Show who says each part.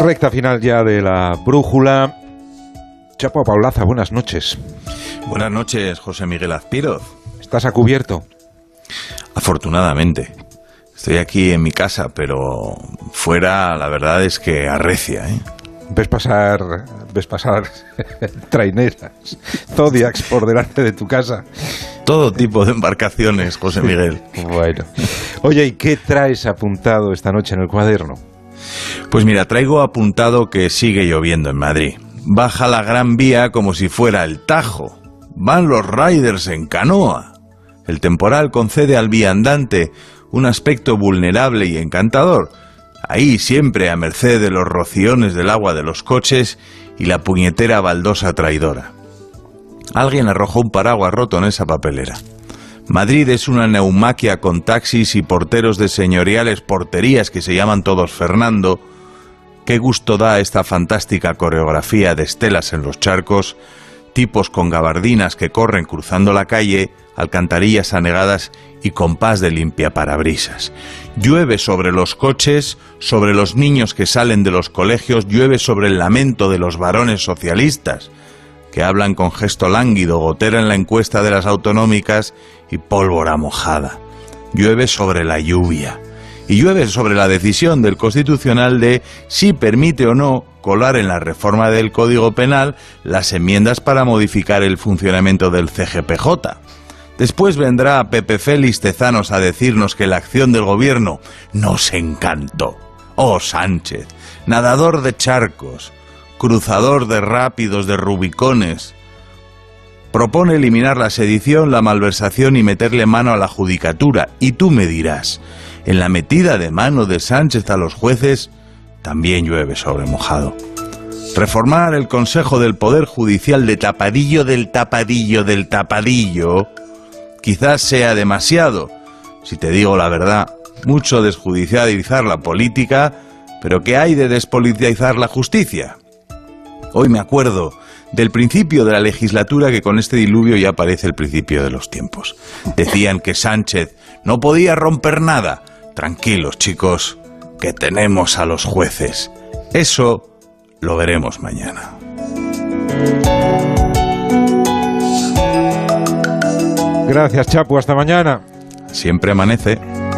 Speaker 1: Recta final ya de la brújula. Chapo Paulaza, buenas noches.
Speaker 2: Buenas noches, José Miguel Azpiroz.
Speaker 1: ¿Estás a cubierto?
Speaker 2: Afortunadamente. Estoy aquí en mi casa, pero fuera la verdad es que arrecia, ¿eh?
Speaker 1: Ves pasar, ves pasar traineras, zodiacs por delante de tu casa.
Speaker 2: Todo tipo de embarcaciones, José Miguel.
Speaker 1: bueno. Oye, ¿y qué traes apuntado esta noche en el cuaderno?
Speaker 2: Pues mira, traigo apuntado que sigue lloviendo en Madrid. Baja la Gran Vía como si fuera el Tajo. Van los riders en canoa. El temporal concede al viandante un aspecto vulnerable y encantador, ahí siempre a merced de los rociones del agua de los coches y la puñetera baldosa traidora. Alguien arrojó un paraguas roto en esa papelera. Madrid es una neumaquia con taxis y porteros de señoriales porterías que se llaman todos Fernando. Qué gusto da esta fantástica coreografía de estelas en los charcos, tipos con gabardinas que corren cruzando la calle, alcantarillas anegadas y compás de limpia parabrisas. Llueve sobre los coches, sobre los niños que salen de los colegios, llueve sobre el lamento de los varones socialistas, que hablan con gesto lánguido, gotera en la encuesta de las autonómicas y pólvora mojada. Llueve sobre la lluvia. Y llueve sobre la decisión del Constitucional de si permite o no colar en la reforma del Código Penal las enmiendas para modificar el funcionamiento del CGPJ. Después vendrá Pepe Félix Tezanos a decirnos que la acción del gobierno nos encantó. Oh Sánchez, nadador de charcos, cruzador de rápidos de rubicones. Propone eliminar la sedición, la malversación y meterle mano a la judicatura. Y tú me dirás, en la metida de mano de Sánchez a los jueces, también llueve sobre mojado. Reformar el Consejo del Poder Judicial de tapadillo del tapadillo del tapadillo quizás sea demasiado. Si te digo la verdad, mucho desjudicializar la política, pero ¿qué hay de despolitizar la justicia? Hoy me acuerdo del principio de la legislatura que con este diluvio ya parece el principio de los tiempos. Decían que Sánchez no podía romper nada. Tranquilos, chicos, que tenemos a los jueces. Eso lo veremos mañana.
Speaker 1: Gracias, Chapu. Hasta mañana.
Speaker 2: Siempre amanece.